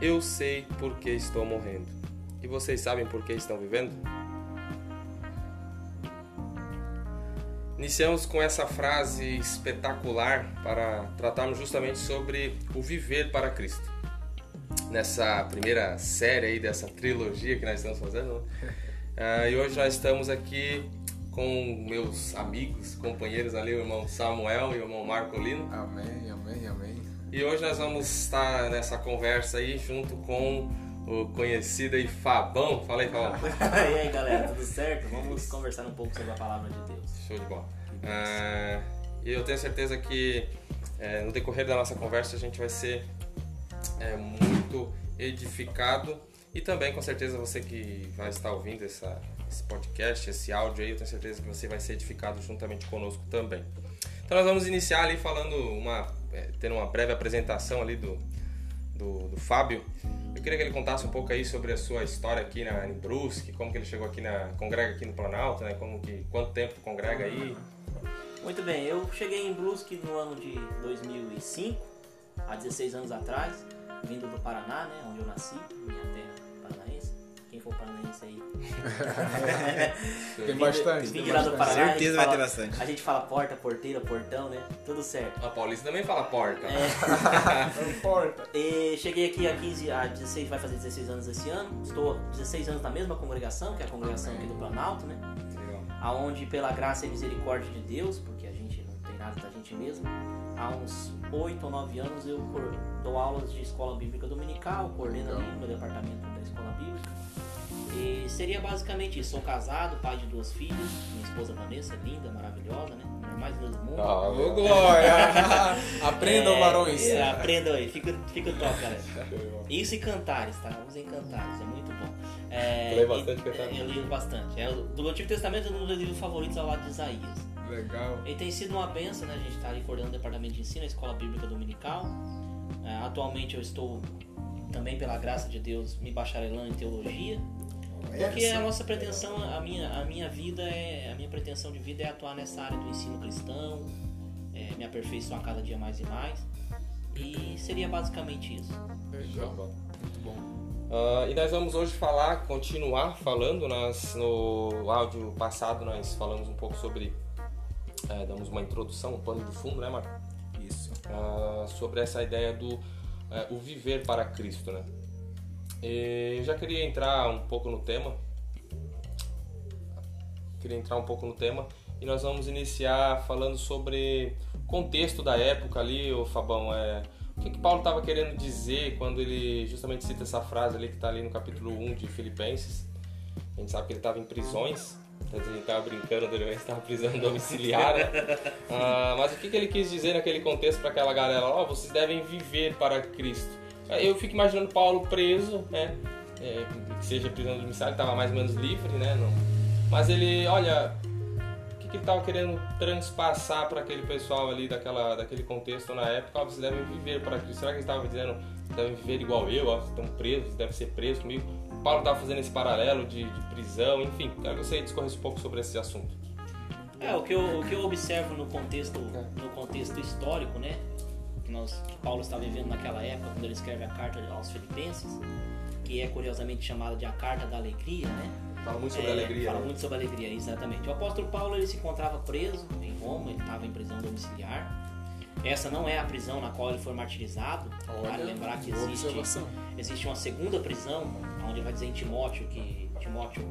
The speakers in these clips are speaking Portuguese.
Eu sei por que estou morrendo. E vocês sabem por que estão vivendo? Iniciamos com essa frase espetacular para tratarmos justamente sobre o viver para Cristo. Nessa primeira série aí dessa trilogia que nós estamos fazendo. Uh, e hoje nós estamos aqui com meus amigos, companheiros ali, o irmão Samuel e o irmão Marco Lino. Amém, amém, amém. E hoje nós vamos estar nessa conversa aí junto com o conhecido aí Fabão. Fala aí, Fabão. e aí, galera, tudo certo? Vamos conversar um pouco sobre a palavra de Deus. Show de bola. É, e eu tenho certeza que é, no decorrer da nossa conversa a gente vai ser é, muito edificado e também com certeza você que vai estar ouvindo essa, esse podcast, esse áudio aí, eu tenho certeza que você vai ser edificado juntamente conosco também. Então nós vamos iniciar ali falando uma é, tendo uma breve apresentação ali do, do, do, Fábio. Eu queria que ele contasse um pouco aí sobre a sua história aqui na, em Brusque, como que ele chegou aqui na congrega aqui no Planalto, né? Como que quanto tempo congrega aí? Muito bem, eu cheguei em Brusque no ano de 2005, há 16 anos atrás, vindo do Paraná, né, onde eu nasci, minha terra for paranaense aí. tem bastante. Vim tem lá do Paraná. Certeza vai ter bastante. A gente fala porta, porteira, portão, né? Tudo certo. A Paulista também fala porta. É. porta. E cheguei aqui há 15, há 16, vai fazer 16 anos esse ano. Estou 16 anos na mesma congregação, que é a congregação aqui do Planalto, né? Aonde pela graça e misericórdia de Deus, porque a gente não tem nada da gente mesmo, há uns 8 ou 9 anos eu dou aulas de escola bíblica dominical, coordeno ali no departamento da escola bíblica. E seria basicamente isso. Sou casado, pai de duas filhas, minha esposa Vanessa, linda, maravilhosa, né? Mais linda do mundo. Ah, ô glória! Aprendam, É, varões. é, aprendam aí, fica, fica top, galera. Isso e cantares, tá? Usem cantares, é muito bom. É, e- bastante cantares? Eu leio bastante. É, do Antigo Testamento, um dos meus livros favoritos ao lado de Isaías. Legal. E tem sido uma benção, né? A gente está ali coordenando o departamento de ensino, a escola bíblica dominical. É, atualmente eu estou também, pela graça de Deus, me bacharelando em teologia. Porque a nossa pretensão, a minha, a minha vida é. A minha pretensão de vida é atuar nessa área do ensino cristão, é, me aperfeiçoar cada dia mais e mais. E seria basicamente isso. Legal. Muito bom. Ah, e nós vamos hoje falar, continuar falando. Nós, no áudio passado nós falamos um pouco sobre, eh, damos uma introdução, um pano de fundo, né, Marco? Isso. Ah, sobre essa ideia do eh, o viver para Cristo, né? E eu já queria entrar um pouco no tema. Queria entrar um pouco no tema e nós vamos iniciar falando sobre contexto da época ali, o Fabão. É, o que, que Paulo estava querendo dizer quando ele justamente cita essa frase ali que está ali no capítulo 1 de Filipenses? A gente sabe que ele estava em prisões, a gente estava brincando ele estava prisão domiciliar, né? Ah, mas o que, que ele quis dizer naquele contexto para aquela galera? Ó, vocês devem viver para Cristo. Eu fico imaginando Paulo preso, né? É, que seja prisão domiciliar, estava mais ou menos livre, né? Não. Mas ele, olha, o que, que ele estava querendo transpassar para aquele pessoal ali daquela, daquele contexto na época? Vocês devem viver para Cristo. Será que ele estava dizendo, devem viver igual eu, ó, estão presos, devem ser presos comigo? Paulo estava fazendo esse paralelo de, de prisão, enfim. Quero que você discorresse um pouco sobre esse assunto. É, o que eu, o que eu observo no contexto, no contexto histórico, né? Que, nós, que Paulo está vivendo naquela época, quando ele escreve a carta aos Filipenses, que é curiosamente chamada de a carta da alegria, né? Fala muito sobre É, alegria. Fala né? muito sobre alegria, exatamente. O apóstolo Paulo ele se encontrava preso em Roma, ele estava em prisão domiciliar. Essa não é a prisão na qual ele foi martirizado. Vale lembrar que existe, observação. existe uma segunda prisão, onde vai dizer em Timóteo que Timóteo,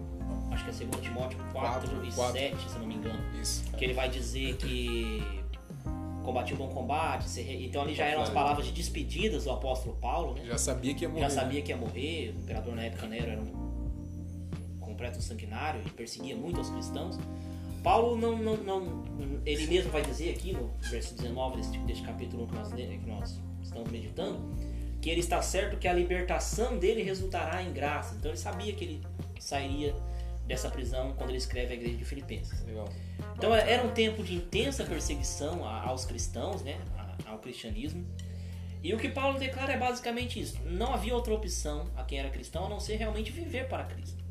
acho que é 2 Timóteo 4 Quatro, e quatro. 7, se não me engano Isso. que ele vai dizer que combati o bom combate, então ali já eram as palavras de despedidas do apóstolo Paulo, né? Já sabia que ia morrer. Já sabia que ia morrer, o imperador na época Nero era um completo sanguinário e perseguia muito os cristãos. Paulo não, não, não ele mesmo vai dizer aqui no verso 19 desse, deste capítulo que nós, que nós estamos meditando, que ele está certo que a libertação dele resultará em graça. Então ele sabia que ele sairia dessa prisão quando ele escreve a igreja de Filipenses. Legal. Então era um tempo de intensa perseguição aos cristãos, né, ao cristianismo. E o que Paulo declara é basicamente isso: não havia outra opção a quem era cristão a não ser realmente viver para Cristo.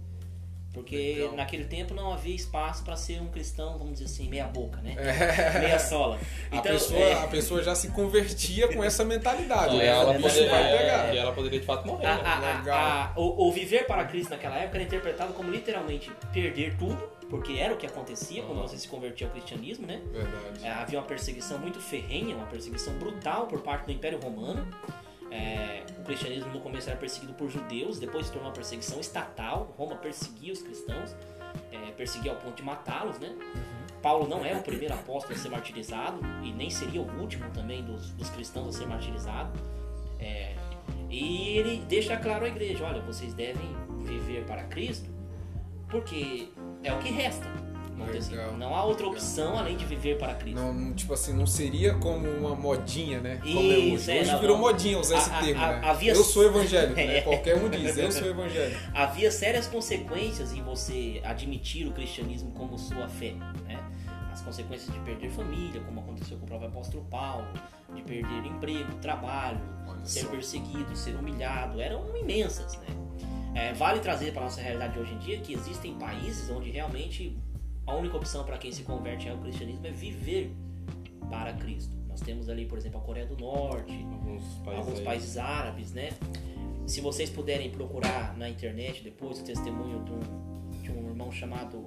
Porque Legal. naquele tempo não havia espaço para ser um cristão, vamos dizer assim, meia boca, né? É. Meia sola. A, Então, pessoa, é, a pessoa já se convertia com essa mentalidade. E né? ela, poderia, vai pegar. e ela poderia de fato morrer, a- né? a- a- Legal. a- o, o viver para Cristo naquela época era interpretado como literalmente perder tudo, porque era o que acontecia quando você se convertia ao cristianismo, né? Verdade. É, havia uma perseguição muito ferrenha, uma perseguição brutal por parte do Império Romano. É, o cristianismo no começo era perseguido por judeus, depois se tornou uma perseguição estatal. Roma perseguia os cristãos, é, perseguia ao ponto de matá-los, né? Paulo não é o primeiro apóstolo a ser martirizado e nem seria o último também dos, dos cristãos a ser martirizado. É, e ele deixa claro à igreja: olha, vocês devem viver para Cristo, porque é o que resta. Dizer assim. Não há outra opção além de viver para Cristo. Não, tipo assim, não seria como uma modinha, né? Como é Isso, hoje. é, hoje não, virou não. modinha usar A- esse a- termo, a- né? havia- Eu sou evangélico, né? É. Qualquer um diz, eu sou evangélico. havia sérias consequências em você admitir o cristianismo como sua fé, né? As consequências de perder família, como aconteceu com o próprio apóstolo Paulo, de perder emprego, trabalho, Olha ser só. perseguido, ser humilhado, eram imensas, né? É, vale trazer para nossa realidade de hoje em dia que existem países onde realmente a única opção para quem se converte ao cristianismo é viver para Cristo. Nós temos ali, por exemplo, a Coreia do Norte, Alguns países, alguns aí. países árabes, né? Se vocês puderem procurar na internet depois o testemunho de um, de um irmão chamado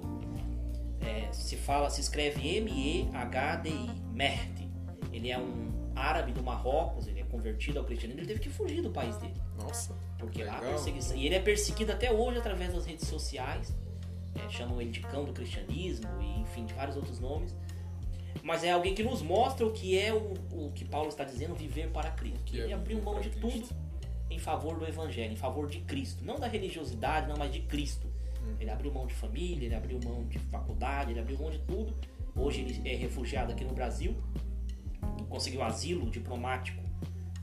é, se fala, se escreve M-E-H-D-I, Mehdi. Ele é um árabe do Marrocos, ele é convertido ao cristianismo, ele teve que fugir do país dele, Nossa. porque lá a Legal. perseguição. E ele é perseguido até hoje através das redes sociais, é, chamam ele de cão do cristianismo e enfim, de vários outros nomes. Mas é alguém que nos mostra o que é o, o que Paulo está dizendo, viver para Cristo. É ele abriu mão de tudo em favor do evangelho, em favor de Cristo. Não da religiosidade, não, mas de Cristo. Hum. Ele abriu mão de família, ele abriu mão de faculdade, ele abriu mão de tudo. Hoje ele é refugiado aqui no Brasil, conseguiu asilo diplomático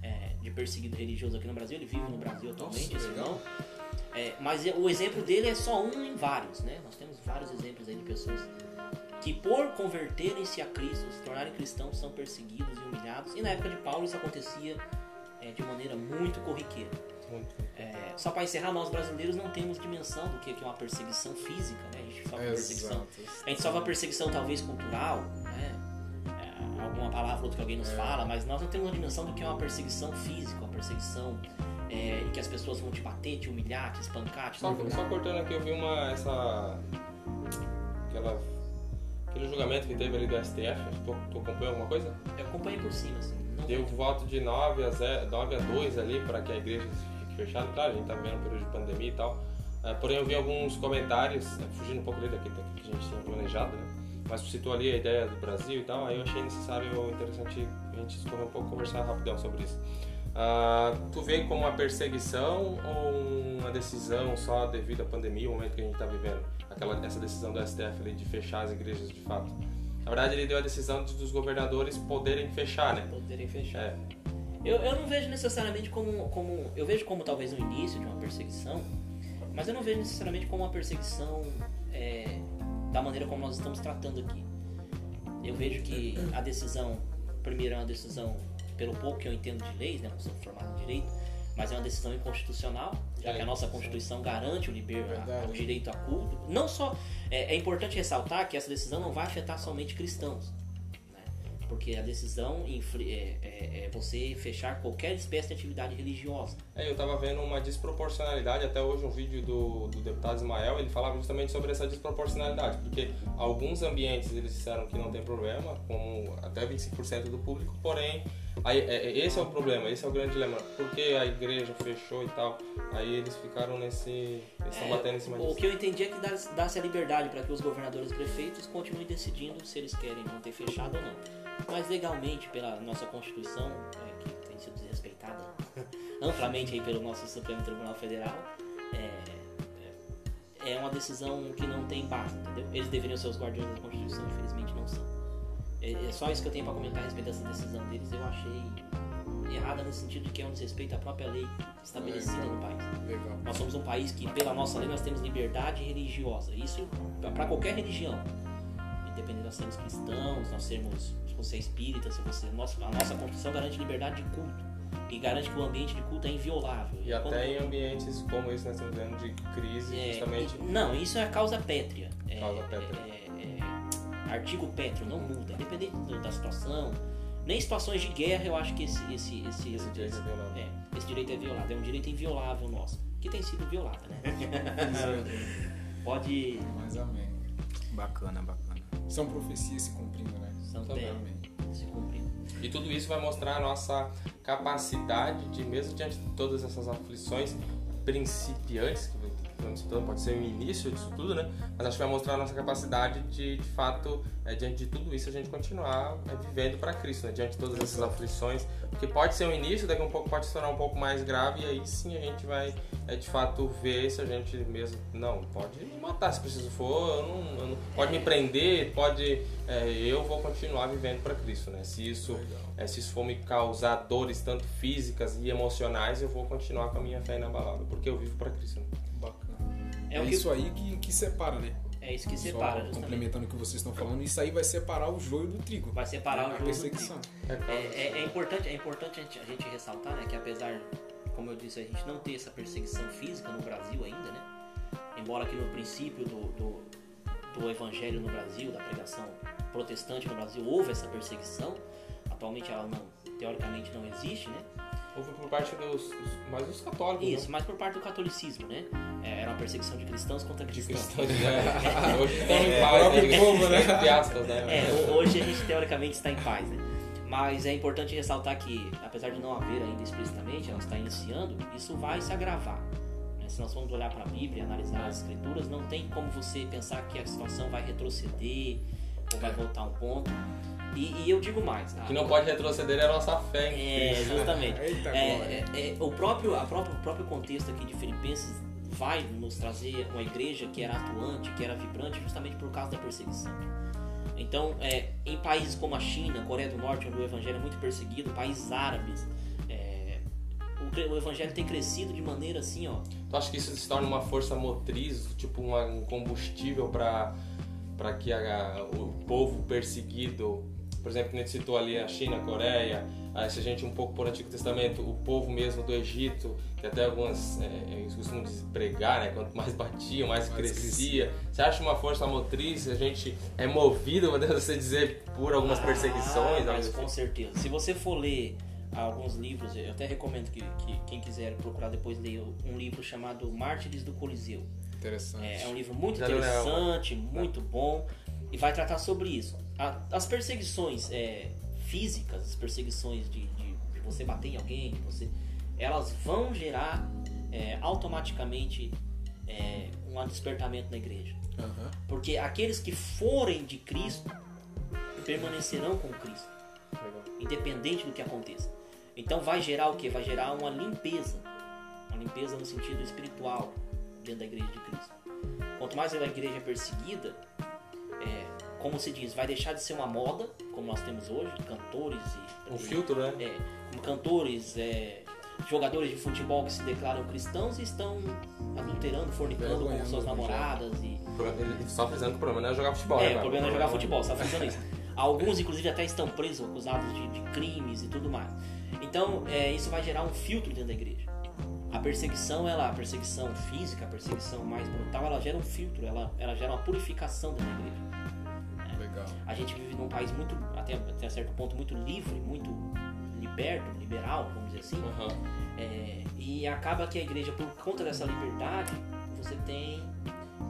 é, de perseguido religioso aqui no Brasil. Ele vive no Brasil atualmente, esse legal. É, mas o exemplo dele é só um em vários, né? Nós temos vários exemplos aí de pessoas que por converterem-se a Cristo, se tornarem cristãos, são perseguidos e humilhados. E na época de Paulo isso acontecia é, de maneira muito corriqueira. Muito. É, só para encerrar, nós brasileiros não temos dimensão do que é uma perseguição física, né? A gente sofre perseguição. A gente sofre perseguição talvez cultural, né? É, alguma palavra ou outra que alguém nos É. fala, mas nós não temos uma dimensão do que é uma perseguição física, uma perseguição é, em que as pessoas vão te bater, te humilhar, te espancar, te Só, só cortando aqui, eu vi uma. essa. aquela. aquele julgamento que teve ali do STF. Tu, tu acompanhou alguma coisa? Eu acompanhei por cima, assim. Deu voto de 9 a, 0, 9 a 2 ali para que a igreja fique fechada. Claro, a gente tá vendo um período de pandemia e tal. É, porém, eu vi alguns comentários, né, fugindo um pouco ali daquilo que a gente tinha planejado, né? Mas tu citou ali a ideia do Brasil e tal, aí eu achei necessário interessante a gente um pouco, conversar rapidão sobre isso. Ah, tu vê como uma perseguição ou uma decisão só devido à pandemia, o momento que a gente está vivendo? Aquela, essa decisão do STF ali de fechar as igrejas de fato. Na verdade, ele deu a decisão de, dos governadores poderem fechar, né? poderem fechar. É, Eu, eu não vejo necessariamente como, como. Eu vejo como talvez o início de uma perseguição, mas eu não vejo necessariamente como uma perseguição é, da maneira como nós estamos tratando aqui. Eu vejo que a decisão, primeiro, é uma decisão, pelo pouco que eu entendo de leis, né, não sou formado em direito, mas é uma decisão inconstitucional, já que a nossa Constituição garante o, liber, a- o direito a culto. Não só. É, é importante ressaltar que essa decisão não vai afetar somente cristãos. Porque a decisão é, é- é você fechar qualquer espécie de atividade religiosa. É, eu tava vendo uma desproporcionalidade, até hoje um vídeo do, do deputado Ismael, ele falava justamente sobre essa desproporcionalidade, porque alguns ambientes eles disseram que não tem problema, como até 25% do público, porém, aí, é, é, esse é o problema, esse é o grande dilema, porque a igreja fechou e tal, aí eles ficaram nesse, eles estão É, batendo em cima o disso. que eu entendi é que dá- dá-se a liberdade para que os governadores e prefeitos continuem decidindo se eles querem manter fechado ou não. Mas legalmente, pela nossa Constituição, é, que tem sido desrespeitada amplamente aí pelo nosso Supremo Tribunal Federal, é, é uma decisão que não tem base, entendeu? Eles deveriam ser os guardiões da Constituição, infelizmente não são. É, é só isso que eu tenho para comentar a respeito dessa decisão deles. Eu achei errada no sentido de que é um desrespeito à própria lei estabelecida no país. Legal. Nós somos um país que, pela nossa lei, nós temos liberdade religiosa. Isso para qualquer religião. Independente de nós sermos cristãos, nós sermos, se você é espírita, se você. Nossa, a nossa Constituição garante liberdade de culto. e garante que o ambiente de culto é inviolável. E até em ambientes como esse, nós estamos vendo de crise, é, justamente. e- não, isso é causa pétrea. É, Causa pétrea. é- é- artigo pétreo não muda, independente do- da situação. Nem em situações de guerra eu acho que esse, esse, esse, Esse direito é violado. é, esse direito é violado. É um direito inviolável nosso. Que tem sido violado, né? Pode. Mas amém. Bacana, bacana. São profecias se cumprindo, né? São Também. se cumprindo. E tudo isso vai mostrar a nossa capacidade de, mesmo diante de todas essas aflições principiantes, que estamos citando, pode ser o início disso tudo, né? Mas acho que vai mostrar a nossa capacidade de, de fato, é, diante de tudo isso, a gente continuar é, vivendo para Cristo, né? Diante de todas essas aflições. Porque pode ser o início, daqui a um pouco pode se tornar um pouco mais grave, e aí sim a gente vai, é, de fato, ver se a gente mesmo. Não, pode me matar se preciso for, eu não, eu não- pode me prender, pode. é, eu vou continuar vivendo para Cristo, né? Se isso, é, se isso for me causar dores, tanto físicas e emocionais, eu vou continuar com a minha fé inabalável, porque eu vivo para Cristo. Né? É, É, que, isso aí que, que separa, né? é isso que Só separa, justamente. complementando o que vocês estão falando, isso aí vai separar o joio do trigo. Vai separar o a joio do perseguição. É, É, é- é importante, é importante a gente, a gente ressaltar né, que apesar, como eu disse, a gente não ter essa perseguição física no Brasil ainda, né? Embora que no princípio do, do, do evangelho no Brasil, da pregação protestante no Brasil, houve essa perseguição, atualmente ela não, teoricamente não existe, né? Houve por parte dos, mais dos católicos, Isso, né? mas por parte do catolicismo, né? É, era uma perseguição de cristãos contra cristãos. cristãos, né? Hoje estão em É, paz, né? povo, né? Entre aspas, né? É, ho- hoje a gente teoricamente está em paz, né? Mas é importante ressaltar que, apesar de não haver ainda explicitamente, ela está iniciando, isso vai se agravar. né? Se nós formos olhar para a Bíblia analisar as Escrituras, não tem como você pensar que a situação vai retroceder ou vai voltar um ponto. E, e eu digo mais. O a- que não pode retroceder é a nossa fé em É, Cristo. justamente. Eita, É, é, é, o, próprio, a próprio, o próprio contexto aqui de Filipenses vai nos trazer uma igreja que era atuante, que era vibrante, justamente por causa da perseguição. Então, é, em países como a China, Coreia do Norte, onde o evangelho é muito perseguido, países árabes, é, o, o evangelho tem crescido de maneira assim, ó. Tu acha que isso se torna uma força motriz, tipo uma- um combustível para para que a- o povo perseguido, por exemplo, que a gente citou ali a China, a Coreia, aí se a gente um pouco por Antigo Testamento, o povo mesmo do Egito, que até algumas, é, eles costumam dizer, pregar, né? Quanto mais batia, mais, Mais crescia. Você acha uma força motriz? A gente é movido, podemos assim dizer, por algumas perseguições? Ah, algo mas assim? com certeza. Se você for ler alguns livros, eu até recomendo que, que quem quiser procurar depois ler um livro chamado Mártires do Coliseu. Interessante. É, é um livro muito Já leu, né, interessante, muito bom e vai tratar sobre isso. A- as perseguições é, físicas, as perseguições de, de- de você bater em alguém, você, elas vão gerar é, automaticamente é, um despertamento na igreja. Aham. Porque aqueles que forem de Cristo permanecerão com Cristo, Legal. independente do que aconteça. Então vai gerar o que? Vai gerar uma limpeza. Uma limpeza no sentido espiritual dentro da igreja de Cristo. Quanto mais a igreja é perseguida, é, como se diz, vai deixar de ser uma moda, como nós temos hoje, cantores e. Um filtro, né? É, como cantores, é, jogadores de futebol que se declaram cristãos e estão adulterando, fornicando com suas o namoradas e Ele só frisando que o problema não é jogar futebol, né? é, o cara? problema é jogar futebol, você tá fazendo isso. Alguns, inclusive, até estão presos, acusados de, de crimes e tudo mais. Então, é, isso vai gerar um filtro dentro da igreja. A perseguição, ela, a perseguição física, a perseguição mais brutal, ela gera um filtro, ela, ela gera uma purificação dentro da igreja. Legal. A gente vive num país muito, até, até certo ponto, muito livre, muito liberto, liberal, vamos dizer assim. Aham. É, e acaba que a igreja, por conta dessa liberdade, você tem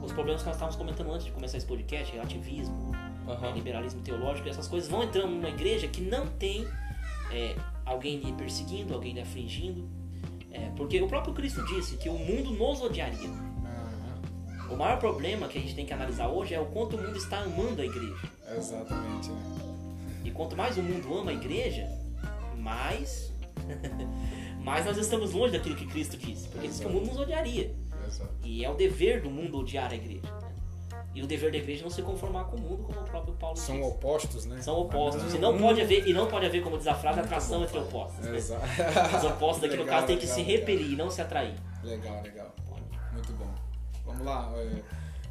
os problemas que nós estávamos comentando antes de começar esse podcast, relativismo, Aham. liberalismo teológico, essas coisas vão entrando numa igreja que não tem é, alguém lhe perseguindo, alguém lhe afligindo. É, porque o próprio Cristo disse que o mundo nos odiaria. O maior problema que a gente tem que analisar hoje é o quanto o mundo está amando a igreja. Exatamente, né? E quanto mais o mundo ama a igreja, mais, mais nós estamos longe daquilo que Cristo disse. Porque ele disse que o mundo nos odiaria. Exato. E é o dever do mundo odiar a igreja. E o dever da igreja é não se conformar com o mundo, como o próprio Paulo São disse. opostos, né? São opostos. Mas E não um- pode haver, e não pode haver, como diz a frase, atração bom, entre Paulo. opostos. né? Exato. Os opostos aqui no Legal, caso tem que legal, se legal. repelir, não se atrair. Legal, legal. Muito bom. Vamos lá. é,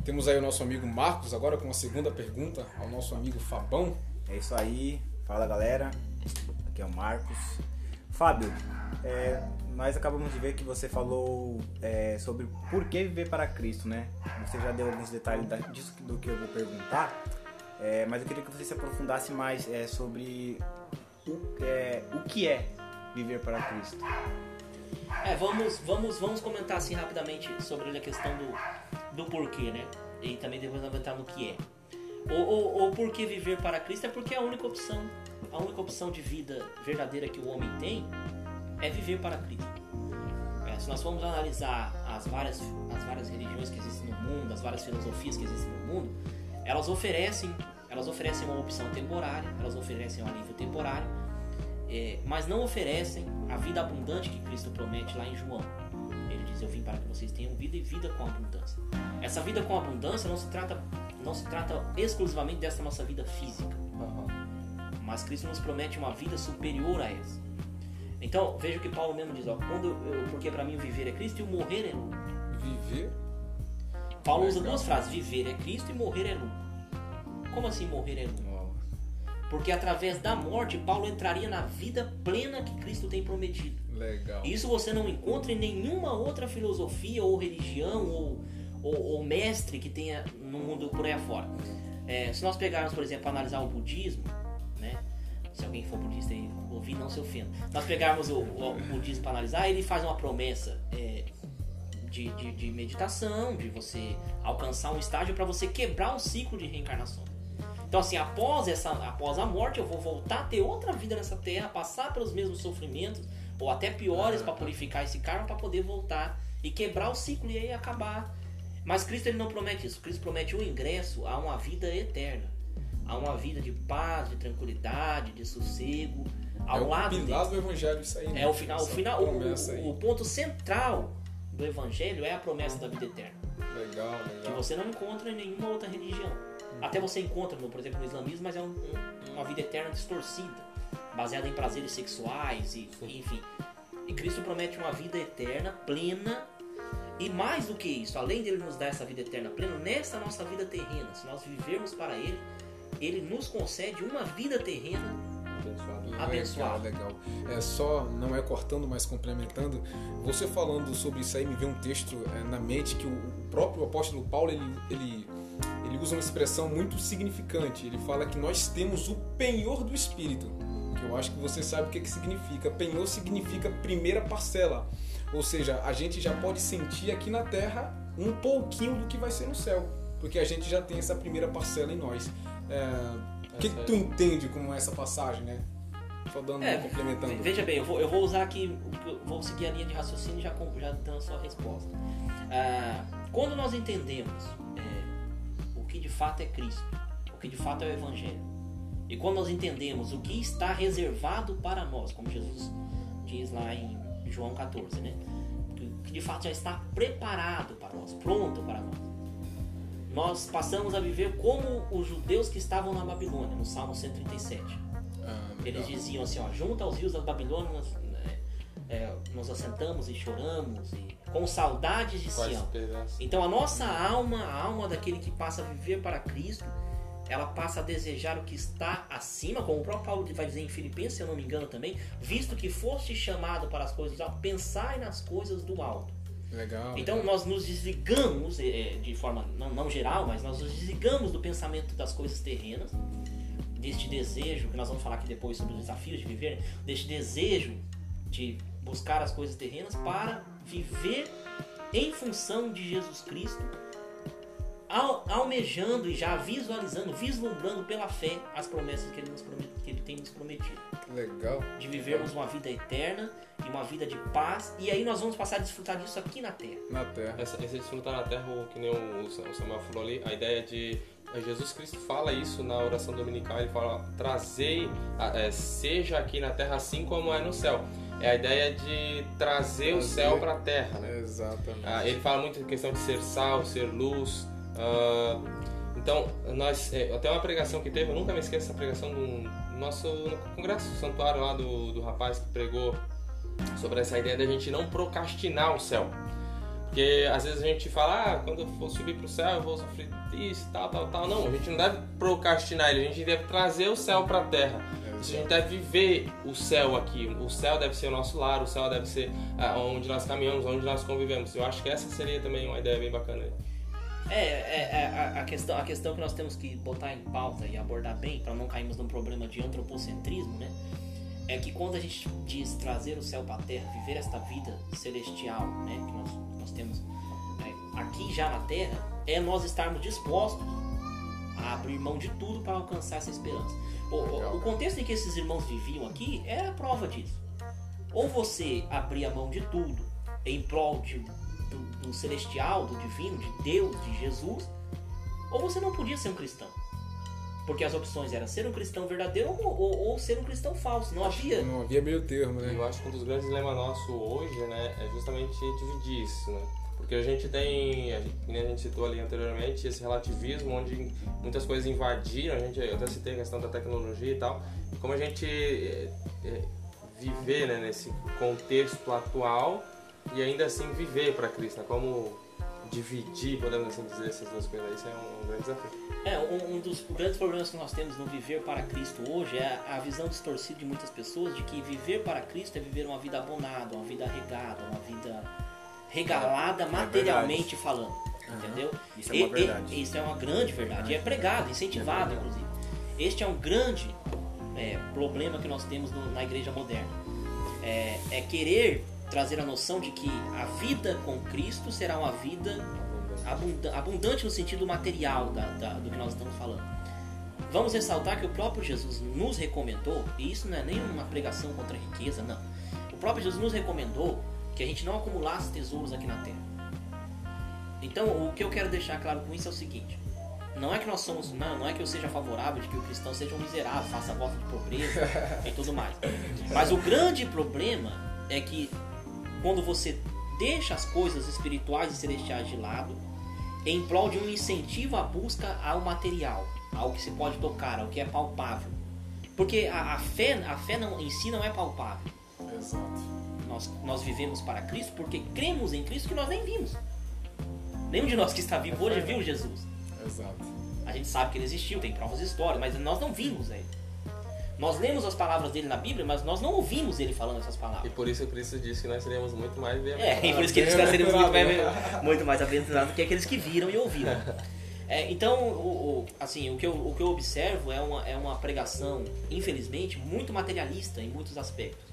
temos aí o nosso amigo Marcos agora com a segunda pergunta ao nosso amigo Fabão. É isso aí. Fala galera. Aqui é o Marcos. Fábio, é, nós acabamos de ver que você falou é, sobre por que viver para Cristo, né? Você já deu alguns detalhes disso do que eu vou perguntar, é, mas eu queria que você se aprofundasse mais é, sobre o, é, o que é viver para Cristo. É, vamos, vamos, vamos comentar assim rapidamente sobre a questão do, do porquê, né? E também depois entrar no que é. O, o, porquê viver para Cristo é porque é a única opção, a única opção de vida verdadeira que o homem tem é viver para Cristo. É, se nós formos analisar as várias, as várias religiões que existem no mundo, as várias filosofias que existem no mundo, elas oferecem, elas oferecem uma opção temporária, elas oferecem um alívio temporário, é, mas não oferecem a vida abundante que Cristo promete lá em João. Ele diz: Eu vim para que vocês tenham vida e vida com abundância. Essa vida com abundância não se trata não se trata exclusivamente dessa nossa vida física. Mas Cristo nos promete uma vida superior a essa. Então, veja o que Paulo mesmo diz, ó, quando eu, porque para mim o viver é Cristo e o morrer é lucro. Viver? Paulo usa duas frases, viver é Cristo e morrer é lucro. Como assim morrer é lucro? Porque através da morte, Paulo entraria na vida plena que Cristo tem prometido. Legal. Isso você não encontra em nenhuma outra filosofia ou religião ou ou, ou mestre que tenha no mundo por aí afora. É, se nós pegarmos, por exemplo, analisar o budismo? Se alguém for budista e ouvir, não se ofenda. Nós pegarmos o, o, budismo para analisar, ele faz uma promessa é, de, de, de, meditação, de você alcançar um estágio para você quebrar o ciclo de reencarnação. Então, assim, após, essa, após a morte, eu vou voltar a ter outra vida nessa terra, passar pelos mesmos sofrimentos, ou até piores, para purificar esse karma, para poder voltar e quebrar o ciclo e aí acabar mas Cristo ele não promete isso. Cristo promete o ingresso a uma vida eterna, a uma vida de paz, de tranquilidade, de sossego, ao é lado o pilar do evangelho isso aí. Né? É o final, o final, o, o, ponto central do evangelho é a promessa da vida eterna. Legal, legal. Que você não encontra em nenhuma outra religião. Hum. Até você encontra, no, por exemplo, no islamismo, mas é um, um, uma vida eterna distorcida, baseada em prazeres sexuais e, enfim. E Cristo promete uma vida eterna, plena e mais do que isso, além de ele nos dar essa vida eterna plena, nessa nossa vida terrena, se nós vivermos para ele, ele nos concede uma vida terrena abençoada. Legal, legal. É só, não é cortando, mas complementando. Você falando sobre isso aí, me veio um texto é, na mente que o próprio apóstolo Paulo ele, ele, ele usa uma expressão muito significante. Ele fala que nós temos o penhor do Espírito. Que eu acho que você sabe o que, que significa. Penhor significa primeira parcela. Ou seja, a gente já pode sentir aqui na Terra um pouquinho do que vai ser no céu, porque a gente já tem essa primeira parcela em nós. É, o que, que, tu entende como essa passagem, né? Só dando, é, complementando. Veja bem, eu vou, eu vou usar aqui, vou seguir a linha de raciocínio já, já dando a sua resposta. Ah, quando nós entendemos é, o que de fato é Cristo, o que de fato é o Evangelho, e quando nós entendemos o que está reservado para nós, como Jesus diz lá em João 14, né? Que de fato já está preparado para nós, pronto para nós. Nós passamos a viver como os judeus que estavam na Babilônia, no Salmo 137. Ah, Eles diziam assim: ó, junto aos rios da Babilônia nós, é, é, nos assentamos e choramos e, com saudades de Sião. Então a nossa alma, a alma daquele que passa a viver para Cristo, ela passa a desejar o que está acima, como o próprio Paulo vai dizer em Filipenses, se eu não me engano também, visto que foste chamado para as coisas do alto, pensai nas coisas do alto. Legal. Então legal. nós nos desligamos, é, de forma não, não geral, mas nós nos desligamos do pensamento das coisas terrenas, deste desejo, que nós vamos falar aqui depois sobre os desafios de viver, deste desejo de buscar as coisas terrenas para viver em função de Jesus Cristo almejando e já visualizando, vislumbrando pela fé as promessas que ele, nos promet, que ele tem nos prometido. Legal. De vivermos uma vida eterna e uma vida de paz. E aí nós vamos passar a desfrutar disso aqui na Terra. Na Terra. Essa, esse desfrutar na Terra, que nem o Samuel falou ali, a ideia de Jesus Cristo fala isso na oração dominical, ele fala, trazei, é, seja aqui na terra assim como é no céu. É a ideia de trazer, trazer. o céu para a terra. Né? Exatamente. Ah, ele fala muito em questão de ser sal, ser luz, Uh, então, nós, é, até uma pregação que teve, eu nunca me esqueço essa pregação do nosso no congresso do santuário lá do, do rapaz que pregou sobre essa ideia da gente não procrastinar o céu. Porque às vezes a gente fala, ah, quando eu for subir para o céu eu vou sofrer isso, tal, tal, tal. Não, a gente não deve procrastinar ele, a gente deve trazer o céu para a terra. A gente deve viver o céu aqui. O céu deve ser o nosso lar, o céu deve ser ah, onde nós caminhamos, onde nós convivemos. Eu acho que essa seria também uma ideia bem bacana. É, é, é, a, questão, a questão que nós temos que botar em pauta e abordar bem, para não cairmos num problema de antropocentrismo, né? É que quando a gente diz trazer o céu para a terra, viver esta vida celestial, né? Que nós, nós temos né, aqui já na terra, é nós estarmos dispostos a abrir mão de tudo para alcançar essa esperança. O, o, contexto em que esses irmãos viviam aqui é a prova disso. Ou você abria mão de tudo em prol de, do, do celestial, do divino, de Deus, de Jesus, ou você não podia ser um cristão. Porque as opções eram ser um cristão verdadeiro ou, ou- ou ser um cristão falso. Não havia. Não havia meio termo, né? Eu acho que um dos grandes dilemas nossos hoje, né, é justamente dividir isso, né? Porque a gente tem, a gente, como a gente citou ali anteriormente, esse relativismo onde muitas coisas invadiram, a gente, eu até citei a questão da tecnologia e tal, como a gente é, é, viver né, nesse contexto atual e ainda assim viver para Cristo, né? como dividir, podemos assim dizer, essas duas coisas, isso é um, um grande desafio. É, um, um dos grandes problemas que nós temos no viver para Cristo hoje é a visão distorcida de muitas pessoas de que viver para Cristo é viver uma vida abonada, uma vida regada, uma vida regalada materialmente falando. Entendeu? Isso é uma E- e- verdade. isso é uma grande verdade. E é pregado, incentivado, inclusive. Este é um grande é, problema que nós temos no- na igreja moderna. É, é querer trazer a noção de que a vida com Cristo será uma vida abunda- abundante no sentido material da- da- do que nós estamos falando. Vamos ressaltar que o próprio Jesus nos recomendou, e isso não é nem uma pregação contra a riqueza, não. O próprio Jesus nos recomendou que a gente não acumulasse tesouros aqui na terra. Então, o que eu quero deixar claro com isso é o seguinte: não é que nós somos, não, não é que eu seja favorável de que o cristão seja um miserável, faça voto de pobreza e tudo mais. Mas o grande problema é que quando você deixa as coisas espirituais e celestiais de lado em prol de um incentivo à busca ao material, ao que se pode tocar, ao que é palpável. Porque a, a fé, a fé não, em si não é palpável. Exato. Nós, nós vivemos para Cristo porque cremos em Cristo que nós nem vimos. Nenhum de nós que está vivo hoje viu Jesus. Exato. A gente sabe que ele existiu, tem provas históricas, mas nós não vimos ele. Nós lemos as palavras dele na Bíblia, mas nós não ouvimos ele falando essas E palavras. por isso Cristo disse que nós seríamos muito mais É, e por isso que eles seríamos muito mais, muito mais aventurados do que aqueles que viram e ouviram. É, então, o, o- assim, o que, eu, o que eu observo é uma, é uma pregação, infelizmente, muito materialista em muitos aspectos.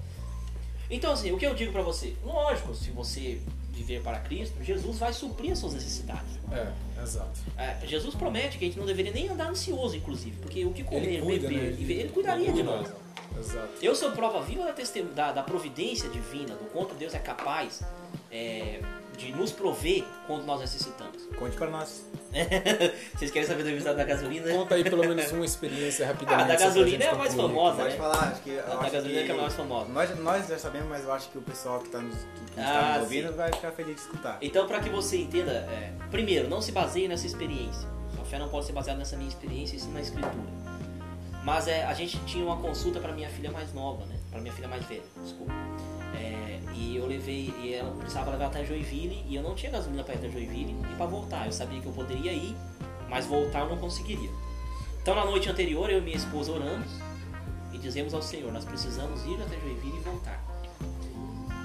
Então, assim, o que eu digo pra você? Lógico, se você viver para Cristo, Jesus vai suprir as suas necessidades. É, exato. É, Jesus promete que a gente não deveria nem andar ansioso, inclusive, porque o que comer, Ele cuida, beber, né? e ver, ele cuidaria de nós. Exato. Eu sou prova viva da, da, da providência divina, do quanto Deus é capaz é, de nos prover quando nós necessitamos. Conte pra nós. Vocês querem saber do resultado da gasolina? Conta aí pelo menos uma experiência Ah, rapidamente. da só pra gasolina é a mais concluir. famosa, Pode né? falar, acho que. A da acho gasolina que é a mais famosa. Nós, nós já sabemos, mas eu acho que o pessoal que está nos, que, Ah, nos ouvindo vai ficar feliz de escutar. Então, para que você entenda, é, primeiro, não se baseie nessa experiência. Sua fé não pode ser baseada nessa minha experiência e sim na escritura. Mas é, a gente tinha uma consulta para minha filha mais nova, né? Para minha filha mais velha, desculpa. É, e eu levei, e ela precisava levar até Joinville e eu não tinha gasolina para ir até Joinville e para voltar. Eu sabia que eu poderia ir, mas voltar eu não conseguiria. Então, na noite anterior, eu e minha esposa oramos e dizemos ao Senhor: Nós precisamos ir até Joinville e voltar.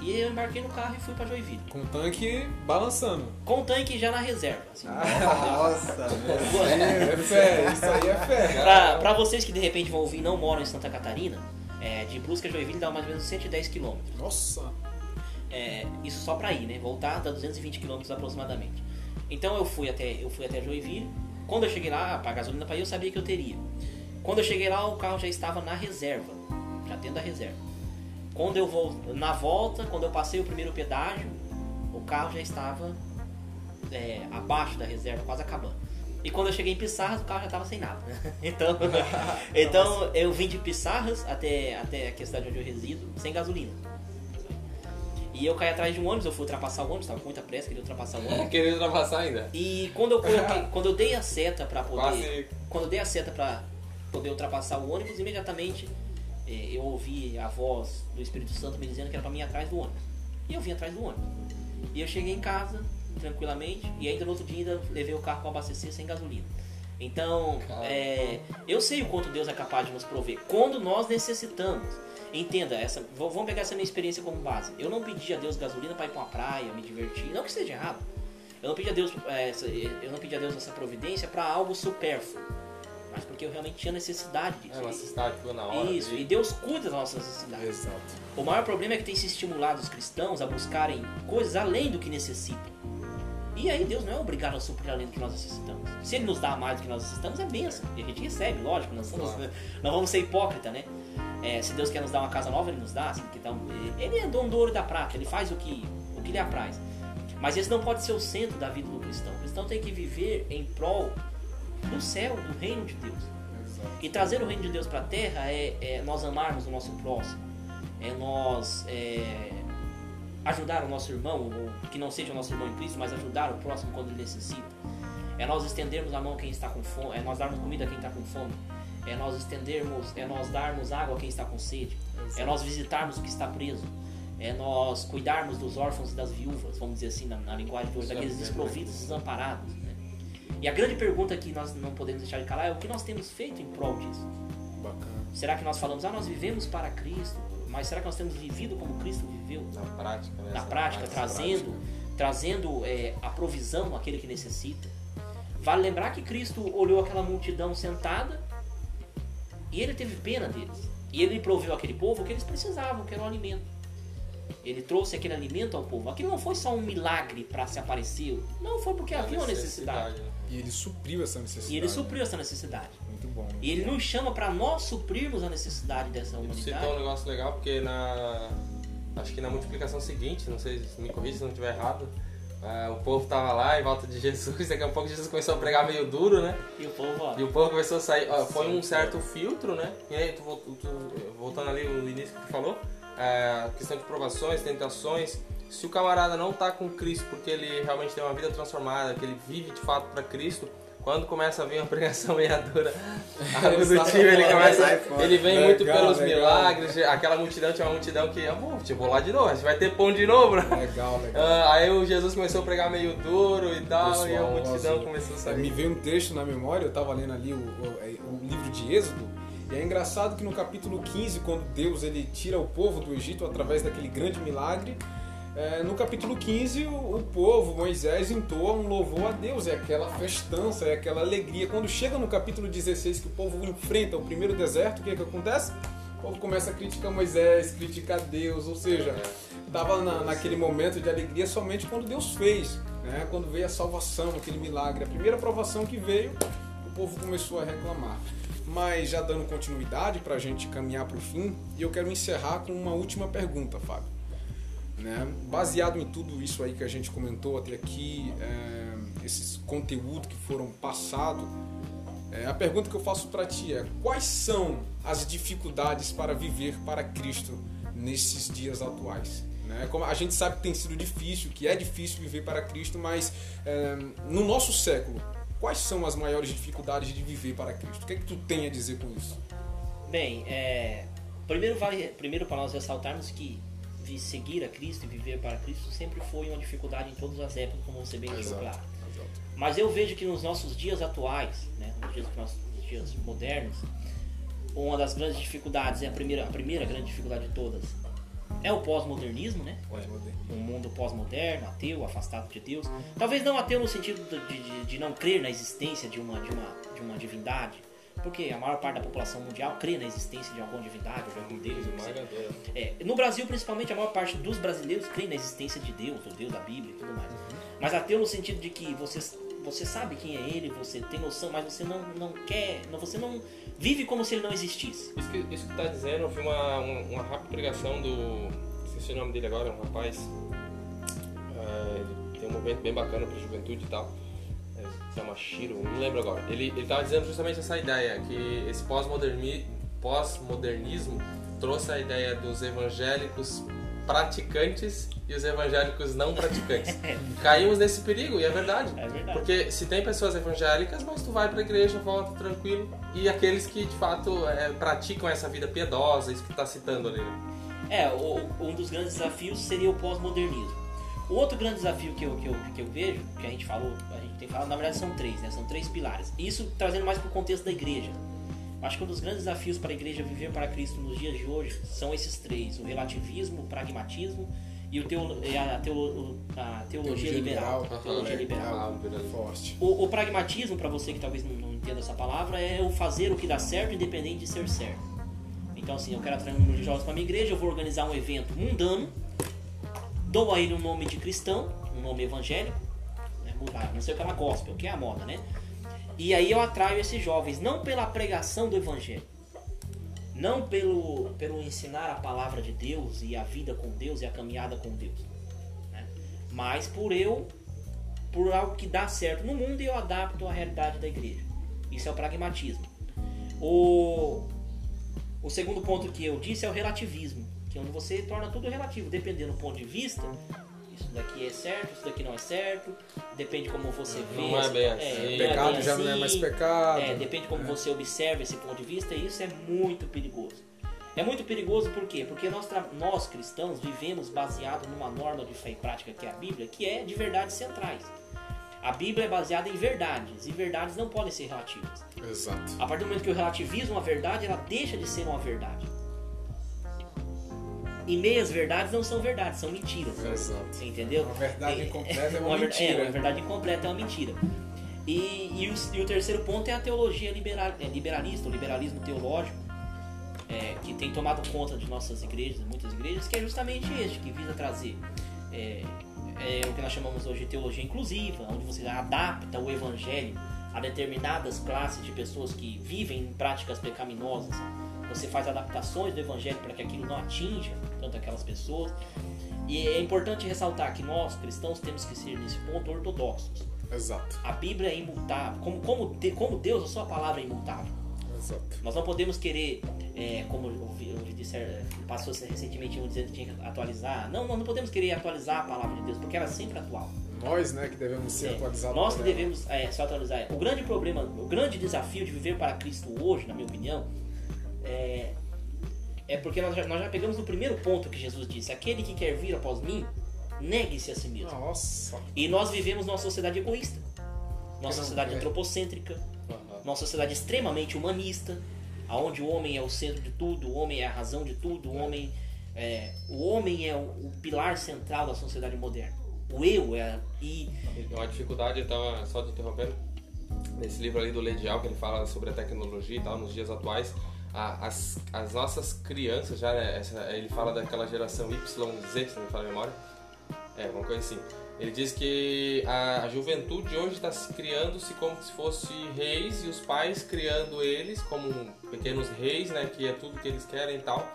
E eu embarquei no carro e fui para Joinville. Com o tanque balançando. Com o tanque já na reserva. Assim, Nossa, meu É fé, isso aí é fé. pra, pra vocês que de repente vão ouvir e não moram em Santa Catarina, é, de Brusque a Joinville dá mais ou menos 110 km. Nossa. É, isso só pra ir, né? Voltar dá 220 km aproximadamente. Então eu fui até eu fui até Joinville. Quando eu cheguei lá, pra gasolina pra ir, eu sabia que eu teria. Quando eu cheguei lá, o carro já estava na reserva, já dentro da reserva. Quando eu vou na volta, quando eu passei o primeiro pedágio, o carro já estava é, abaixo da reserva, quase acabando. E quando eu cheguei em Pissarras, o carro já estava sem nada. Então, então eu vim de Pissarras até, até aqui a cidade onde eu resido, sem gasolina. E eu caí atrás de um ônibus, eu fui ultrapassar o ônibus, estava com muita pressa, queria ultrapassar o ônibus. Querendo ultrapassar ainda. E quando eu coloquei, quando eu dei a seta para poder, Quase. quando eu dei a seta para poder ultrapassar o ônibus, imediatamente eh, eu ouvi a voz do Espírito Santo me dizendo que era para mim ir atrás do ônibus. E eu vim atrás do ônibus. E eu cheguei em casa tranquilamente e ainda no outro dia ainda levei o carro para abastecer sem gasolina. Então, é, eu sei o quanto Deus é capaz de nos prover quando nós necessitamos. Entenda, essa, vamos pegar essa minha experiência como base. Eu não pedi a Deus gasolina para ir pra uma praia, me divertir. Não que esteja errado. Eu não pedi a Deus, é, essa, eu não pedi a Deus essa providência para algo supérfluo. Mas porque eu realmente tinha necessidade disso. É necessidade tua na hora. Isso, de- e Deus cuida das nossas necessidades. Exato. O maior problema é que tem se estimulado os cristãos a buscarem coisas além do que necessitam. E aí Deus não é obrigado a suprir além do que nós necessitamos. Se Ele nos dá mais do que nós necessitamos, é bênção. E a gente recebe, lógico, nós somos, Claro. não vamos ser hipócrita, né? É, se Deus quer nos dar uma casa nova, Ele nos dá. Dar um- ele é dono do ouro e da prata, Ele faz o que, o que lhe apraz. Mas esse não pode ser o centro da vida do cristão. O cristão tem que viver em prol do céu, do reino de Deus. Exato. E trazer o reino de Deus para a terra é, é nós amarmos o nosso próximo, é nós é, ajudar o nosso irmão, ou que não seja o nosso irmão em Cristo, mas ajudar o próximo quando ele necessita. É nós estendermos a mão a quem está com fome, é nós darmos comida a quem está com fome, é nós estendermos, é nós darmos água a quem está com sede, é nós visitarmos o que está preso, é nós cuidarmos dos órfãos e das viúvas, vamos dizer assim, na, na linguagem de hoje, daqueles desprovidos, desamparados. Né? E a grande pergunta que nós não podemos deixar de calar é o que nós temos feito em prol disso. Bacana. Será que nós falamos, ah, nós vivemos para Cristo, mas será que nós temos vivido como Cristo viveu? Na prática, né? Na prática, trazendo, trazendo é, a provisão àquele que necessita. Vale lembrar que Cristo olhou aquela multidão sentada e ele teve pena deles. E ele proveu aquele povo o que eles precisavam, que era o alimento. Ele trouxe aquele alimento ao povo. Aquilo não foi só um milagre para se aparecer. Não, foi porque havia uma necessidade. né? E ele supriu essa necessidade. E ele supriu essa necessidade. Muito bom. muito E ele bom. nos chama para nós suprirmos a necessidade dessa humanidade. citou um negócio legal porque na. Acho que na multiplicação seguinte, não sei, me corrija se não estiver errado. ah, o povo tava lá em volta de Jesus, daqui a pouco Jesus começou a pregar meio duro, né? E o povo, ó, E o povo começou a sair. ó, foi um certo filtro, né? E aí, tu, tu- voltando ali no início que tu falou, a questão de provações, tentações. Se o camarada não tá com Cristo porque ele realmente tem uma vida transformada, que ele vive de fato para Cristo, quando começa a vir uma pregação meia dura, algo do tipo, ele começa. Ele vem Legal, muito pelos legal. milagres, aquela multidão tinha uma multidão que, ah, pô, tipo, vou lá de novo, a gente vai ter pão de novo, né? Legal, legal. Ah, aí o Jesus começou a pregar meio duro e tal, e a Pessoal, multidão assim, começou a É, sair. Me veio um texto na memória, eu tava lendo ali o, o- o livro de Êxodo, e é engraçado que no capítulo 15, quando Deus ele tira o povo do Egito através daquele grande milagre, é, no capítulo 15 o, o povo, Moisés, entoa um louvor a Deus, é aquela festança, é aquela alegria. Quando chega no capítulo 16 que o povo enfrenta o primeiro deserto, o que, que acontece? O povo começa a criticar Moisés, criticar Deus, ou seja, estava na, naquele momento de alegria somente quando Deus fez, né? quando veio a salvação, aquele milagre. A primeira provação que veio, o povo começou a reclamar. Mas já dando continuidade para a gente caminhar para o fim, e eu quero encerrar com uma última pergunta, Fábio. Né? Baseado em tudo isso aí que a gente comentou até aqui, é, esses conteúdos que foram passados, é, a pergunta que eu faço para ti é: quais são as dificuldades para viver para Cristo nesses dias atuais? Né? Como a gente sabe que tem sido difícil, que é difícil viver para Cristo, mas é, no nosso século, quais são as maiores dificuldades de viver para Cristo? O que é que tu tem a dizer com isso? Bem, é, primeiro, vale, primeiro para nós ressaltarmos que seguir a Cristo e viver para Cristo sempre foi uma dificuldade em todas as épocas, como você bem deixou Exato. claro. Mas eu vejo que nos nossos dias atuais, né, nos dias, nos dias modernos, uma das grandes dificuldades, é a primeira, a primeira grande dificuldade de todas, é o pós-modernismo, né? um mundo pós-moderno, ateu, afastado de Deus. Talvez não ateu no sentido de, de- de não crer na existência de uma, de, uma, de uma divindade, porque a maior parte da população mundial crê na existência de alguma divindade ou de algum Deus. é, no Brasil, principalmente, a maior parte dos brasileiros crê na existência de Deus, o Deus da Bíblia e tudo mais. Mas ateu no sentido de que você, você sabe quem é ele, você tem noção, mas você não, não quer, não, você não vive como se ele não existisse. Isso que, isso que tá dizendo, eu vi uma, uma, uma rápida pregação do. Esqueci o nome dele agora, um rapaz. É, tem um movimento bem bacana pra juventude e tal. É, se chama Shiro, não lembro agora. Ele, ele tava dizendo justamente essa ideia, que esse pós-moderni- pós-modernismo trouxe a ideia dos evangélicos praticantes e os evangélicos não praticantes. Caímos nesse perigo, e é verdade. É verdade. Porque se tem pessoas evangélicas, mas tu vai pra igreja, volta tranquilo. E aqueles que de fato é, praticam essa vida piedosa, isso que tu tá citando ali. né? É, o- um dos grandes desafios seria o pós-modernismo. O outro grande desafio que eu, que, eu, que eu vejo, que a gente falou, a gente tem falado, na verdade são três, né? São três pilares. Isso trazendo mais para o contexto da igreja. Acho que um dos grandes desafios para a igreja viver para Cristo nos dias de hoje são esses três: o relativismo, o pragmatismo e o teolo, a, teolo, a teologia, liberal. liberal. Teologia Aham, liberal. liberal, Forte. O, o pragmatismo, para você que talvez não, não entenda essa palavra, é o fazer o que dá certo independente de ser certo. Então, assim, eu quero atrair um número de jovens para minha igreja, eu vou organizar um evento mundano, dou a ele um nome de cristão, um nome evangélico, né, mudar, não sei o que é uma gospel, que é a moda, né? E aí eu atraio esses jovens, não pela pregação do evangelho, não pelo, pelo ensinar a palavra de Deus e a vida com Deus e a caminhada com Deus, né? mas por eu, por algo que dá certo no mundo e eu adapto à realidade da igreja. Isso é o pragmatismo. O, o segundo ponto que eu disse é o relativismo, que é onde você torna tudo relativo, dependendo do ponto de vista. Isso daqui é certo, isso daqui não é certo, depende como você vê. Não é bem é, assim. não é Pecado bem já não é mais assim. pecado. É, depende como você observa esse ponto de vista, e isso é muito perigoso. É muito perigoso por quê? Porque nós, nós cristãos vivemos baseado numa norma de fé e prática que é a Bíblia, que é de verdades centrais. A Bíblia é baseada em verdades, e verdades não podem ser relativas. Exato. A partir do momento que eu relativizo uma verdade, ela deixa de ser uma verdade. E meias verdades não são verdades, são mentiras. Exato. Você entendeu? Uma verdade É- incompleta é uma ver- mentira. É, uma verdade incompleta é uma mentira. E, e, o, e o terceiro ponto é a teologia liberal, é, liberalista, o liberalismo teológico, é, que tem tomado conta de nossas igrejas, muitas igrejas, que é justamente este, que visa trazer é, é o que nós chamamos hoje de teologia inclusiva, onde você adapta o evangelho a determinadas classes de pessoas que vivem em práticas pecaminosas. Você faz adaptações do evangelho para que aquilo não atinja aquelas pessoas. E é importante ressaltar que nós, cristãos, temos que ser, nesse ponto, ortodoxos. Exato. A Bíblia é imutável. Como, como, como Deus, a sua palavra é imutável. Exato. Nós não podemos querer, é, como eu ouvi, eu ouvi dizer, passou recentemente um dizendo que tinha que atualizar. Não, nós não podemos querer atualizar a palavra de Deus, porque ela é sempre atual. Nós, né, que devemos ser É, atualizados. Nós que devemos é, se atualizar. O grande problema, o grande desafio de viver para Cristo hoje, na minha opinião, é, é porque nós já, nós já pegamos no primeiro ponto que Jesus disse: aquele que quer vir após mim, negue-se a si mesmo. Nossa. E nós vivemos numa sociedade egoísta, numa sociedade é. antropocêntrica, numa sociedade extremamente humanista, aonde o homem é o centro de tudo, o homem é a razão de tudo, o homem é, o homem é o, o pilar central da sociedade moderna. O eu é e E Uma dificuldade, eu tava só te interrompendo, nesse livro ali do Ledial, que ele fala sobre a tecnologia e tal, nos dias atuais, a- as, as nossas crianças já, né, essa- ele fala daquela geração YZ, se não me fala a memória, é, uma coisa assim. Ele diz que a, a juventude hoje está se criando-se como se fosse reis e os pais criando eles como pequenos reis, né, que é tudo que eles querem e tal.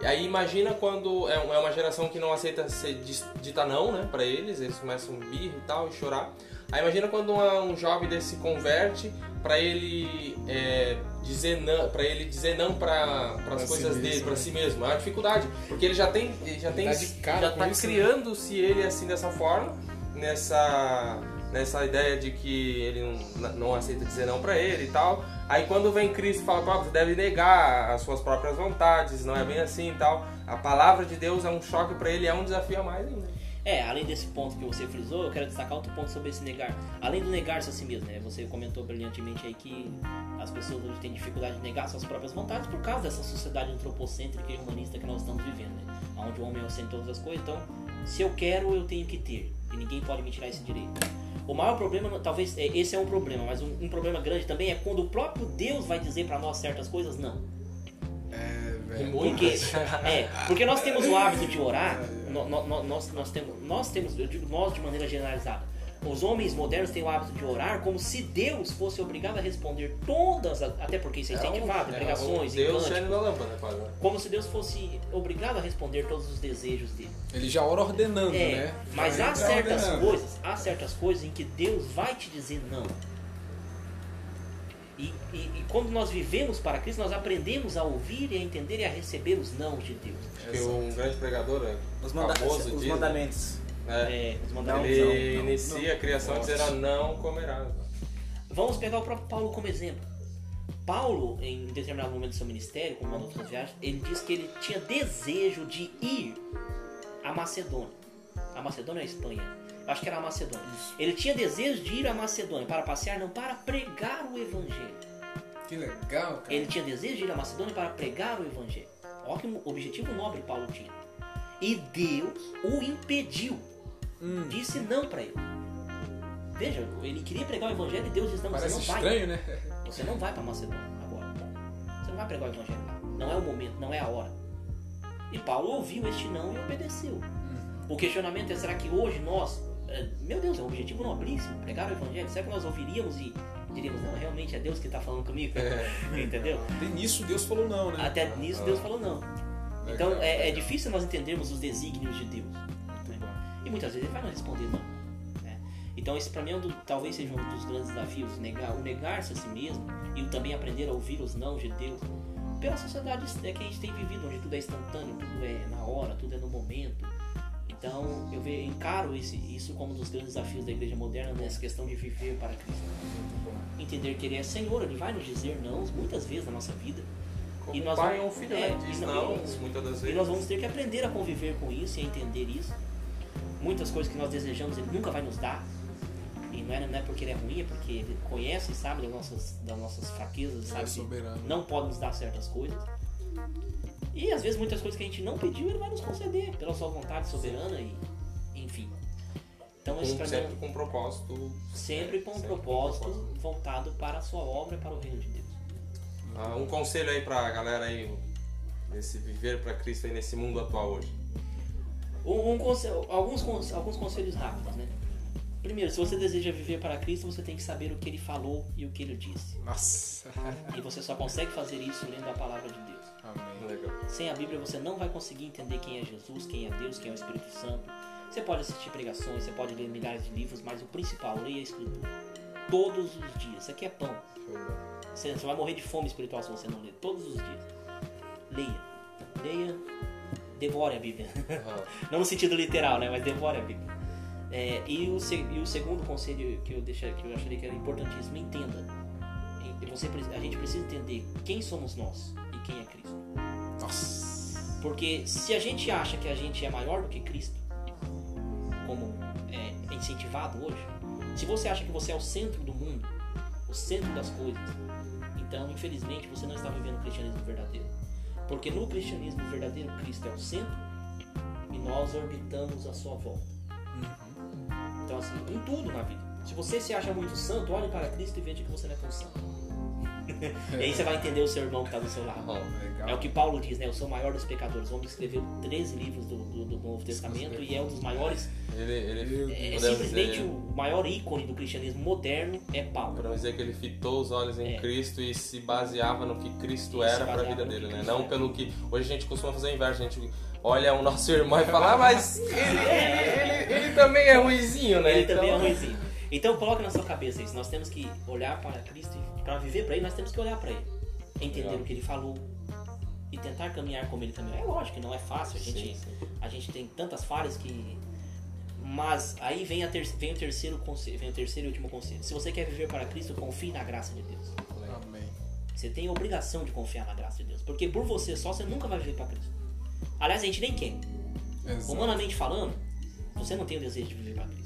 E aí imagina quando é é uma geração que não aceita ser dita não, né, para eles, eles começam a birra e tal e chorar. Aí imagina quando uma- um jovem desse se converte para ele é, dizer não, para ele dizer não para as si coisas mesmo, dele, para né? si mesmo. É uma dificuldade, porque ele já tem, ele já tem, cara já tá isso, né? criando-se ele assim dessa forma, nessa nessa ideia de que ele não, não aceita dizer não para ele e tal. Aí quando vem Cristo e fala, "Pá, você deve negar as suas próprias vontades, não é bem assim e tal. A palavra de Deus é um choque para ele, é um desafio a mais ainda. É, além desse ponto que você frisou, eu quero destacar outro ponto sobre esse negar. Além do negar-se a si mesmo, né? Você comentou brilhantemente aí que as pessoas hoje têm dificuldade de negar suas próprias vontades por causa dessa sociedade antropocêntrica e humanista que nós estamos vivendo, né? Onde o homem é o centro de todas as coisas, então, se eu quero, eu tenho que ter. E ninguém pode me tirar esse direito. O maior problema, talvez, é- esse é um problema, mas um, um problema grande também é quando o próprio Deus vai dizer para nós certas coisas, não. É, velho. Porque, é, porque nós temos o hábito de orar, no- no- nós, nós, temos, nós temos, eu digo nós de maneira generalizada, os homens modernos têm o hábito de orar como se Deus fosse obrigado a responder todas, as- até porque isso é incentivado em pregações, em Deus cânticos, da lâmpada, quase. né? como se Deus fosse obrigado a responder todos os desejos dele. Ele já ora ordenando, É, né? mas há certas ordenando. coisas, há certas coisas em que Deus vai te dizer não. E, e, e quando nós vivemos para Cristo, nós aprendemos a ouvir e a entender e a receber os não de Deus. Acho que um grande pregador, né, Os, manda famoso os diz, né? mandamentos. É, É, os mandamentos. ele não, não, inicia a criação Nossa. dizendo não comerás. Vamos pegar o próprio Paulo como exemplo. Paulo, em determinado momento do seu ministério, como uma outras viagens, ele diz que ele tinha desejo de ir à Macedônia. A Macedônia é a Espanha. Acho que era a Macedônia. Ele tinha desejo de ir à Macedônia para passear, não para pregar o evangelho. Que legal, cara. Ele tinha desejo de ir à Macedônia para pregar o evangelho. Olha que objetivo nobre Paulo tinha. E Deus o impediu. Hum, Disse não para ele. Veja, ele queria pregar o evangelho e Deus disse não, você parece não vai. estranho, né? Você não vai para Macedônia agora. Você não vai pregar o evangelho. Não é o momento, não é a hora. E Paulo ouviu este não e obedeceu. O questionamento é: será que hoje nós, meu Deus, é um objetivo nobríssimo, pregar o evangelho? Será que nós ouviríamos e diríamos, não, realmente é Deus que está falando comigo? Entendeu? E nisso Deus falou não, né? Até nisso Deus falou não. Então é, é difícil nós entendermos os desígnios de Deus. né? E muitas vezes ele vai nos responder não. né? Então esse para mim é um do- talvez seja um dos grandes desafios, negar, o negar-se a si mesmo e também aprender a ouvir os não de Deus. Pela sociedade é que a gente tem vivido, onde tudo é instantâneo, tudo é na hora, tudo é no momento. Então eu encaro esse, isso como um dos grandes desafios da igreja moderna nessa questão de viver para Cristo. Entender que Ele é Senhor, Ele vai nos dizer não muitas vezes na nossa vida. Como E nós pai vamos- ou filho, é, né? Diz e não, muitas das E vezes. nós vamos ter que aprender a conviver com isso e a entender isso. Muitas coisas que nós desejamos Ele nunca vai nos dar. E não é, não é porque Ele é ruim, é porque Ele conhece e sabe das nossas, das nossas fraquezas, Ele é sabe que não pode nos dar certas coisas. E às vezes muitas coisas que a gente não pediu, Ele vai nos conceder pela sua vontade soberana e enfim. Então Com- sempre com um propósito. sempre com um Sempre propósito voltado para a sua obra e para o reino de Deus. Ah, um conselho aí pra galera aí, nesse viver pra Cristo aí nesse mundo atual hoje. Um, um conse- alguns, alguns conselhos rápidos, né? Primeiro, se você deseja viver para Cristo, você tem que saber o que ele falou e o que ele disse. Nossa. E você só consegue fazer isso lendo a palavra de Deus. Amém. Legal. Sem a Bíblia, você não vai conseguir entender quem é Jesus, quem é Deus, quem é o Espírito Santo. Você pode assistir pregações, você pode ler milhares de livros, mas o principal, leia a Escritura. Todos os dias. Isso aqui é pão. Você você vai morrer de fome espiritual se você não ler. Todos os dias. Leia. Leia. Devore a Bíblia. Aham. Não no sentido literal, né? Mas devore a Bíblia. É, e, o, e o segundo conselho que eu, deixei, que eu acharia que era importantíssimo, entenda. E Você, a gente precisa entender quem somos nós quem é Cristo. Nossa. Porque se a gente acha que a gente é maior do que Cristo, como é incentivado hoje, se você acha que você é o centro do mundo, o centro das coisas, então infelizmente você não está vivendo o cristianismo verdadeiro. Porque no cristianismo verdadeiro, Cristo é o centro e nós orbitamos a sua volta. Então, assim, em tudo na vida. Se você se acha muito santo, olhe para Cristo e veja que você não é tão santo. e aí você vai entender o seu irmão que está do seu lado. Legal. É o que Paulo diz, né? Eu sou o maior dos pecadores. O homem que escreveu 13 livros do, do- do Novo Testamento e é um dos maiores. Ele, ele É, podemos simplesmente dizer, o maior ícone do cristianismo moderno é Paulo. podemos dizer que ele fitou os olhos em É. Cristo e se baseava no que Cristo E se era para a vida dele, né? Cristo Não era. pelo que. Hoje a gente costuma fazer o inverso, a gente olha o nosso irmão e fala, ah, mas ele, ele, ele, ele também é ruizinho, né? Ele também é Então- ruimzinho. Então coloca na sua cabeça isso. Nós temos que olhar para Cristo e para viver para Ele, nós temos que olhar para Ele. Entender Legal. o que Ele falou e tentar caminhar como Ele caminhou. É lógico que não é fácil. A gente, Sim, sim. a gente tem tantas falhas que... Mas aí vem, a ter, vem o terceiro conselho, vem o terceiro e último conselho. Se você quer viver para Cristo, confie na graça de Deus. Amém. Você tem a obrigação de confiar na graça de Deus. Porque por você só, você nunca vai viver para Cristo. Aliás, a gente nem quer. Exato. Humanamente falando, você não tem o desejo de viver para Cristo.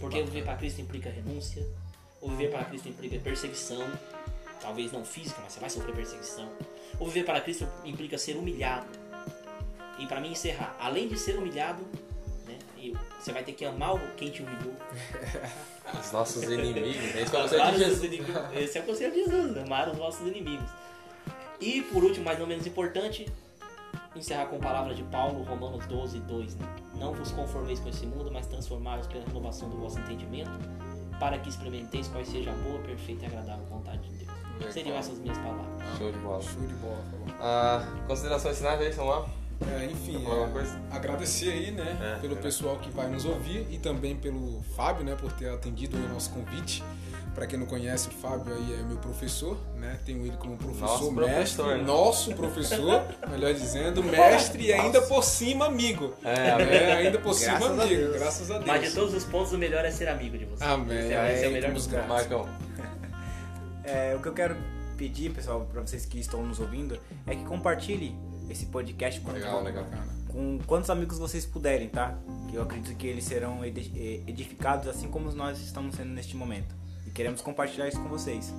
Porque viver para Cristo implica renúncia, ou viver para Cristo implica perseguição, talvez não física, mas você vai sofrer perseguição. Ou viver para Cristo implica ser humilhado. E para mim encerrar, além de ser humilhado, né, você vai ter que amar o quem te humilhou. Os nossos inimigos. É isso que eu Amar gostei de Jesus. inimigos. Esse é o conselho de Jesus, amar os nossos inimigos. E por último, mas não menos importante, encerrar com palavras de Paulo, Romanos 12, 2. Né? Não vos conformeis com esse mundo, mas transformai-vos pela renovação do vosso entendimento, para que experimenteis qual seja a boa, perfeita e agradável vontade de Deus. Legal. Seriam essas minhas palavras. Show de bola. Show de bola. Ah, considerações finais aí, Samuel? É, enfim, é, coisa? agradecer aí, né, É, pelo é. pessoal que vai nos ouvir e também pelo Fábio, né, por ter atendido o nosso convite. Para quem não conhece, o Fábio aí é meu professor, né? Tenho ele como professor, Nosso mestre, professor, né? nosso professor, melhor dizendo, mestre e ainda por cima amigo. É. É, ainda por cima Graças a amigo, graças a Deus. Mas de todos os pontos, o melhor é ser amigo de você. Amém. Esse é, esse é o melhor dos. Marcão. É, o que eu quero pedir, pessoal, para vocês que estão nos ouvindo, é que compartilhe esse podcast com Legal, legal. Com quantos amigos vocês puderem, tá? Que eu acredito que eles serão edificados assim como nós estamos sendo neste momento. Queremos compartilhar isso com vocês.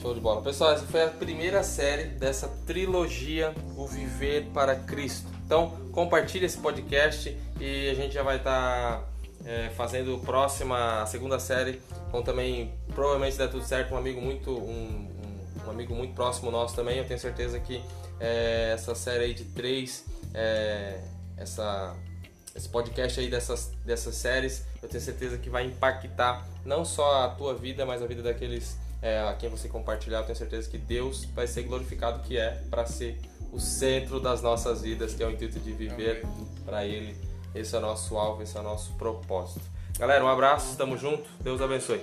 Show de bola. Pessoal, essa foi a primeira série dessa trilogia O Viver para Cristo. Então, compartilhe esse podcast e a gente já vai estar tá, é, fazendo próxima, a segunda série, com também, provavelmente der tudo certo, um amigo muito, um, um amigo muito próximo nosso também. Eu tenho certeza que é, essa série aí de três, é, essa esse podcast aí dessas, dessas séries, eu tenho certeza que vai impactar não só a tua vida, mas a vida daqueles é, a quem você compartilhar. Eu tenho certeza que Deus vai ser glorificado, que é para ser o centro das nossas vidas, que é o intuito de viver para Ele. Esse é o nosso alvo, esse é o nosso propósito. Galera, um abraço, estamos junto, Deus abençoe.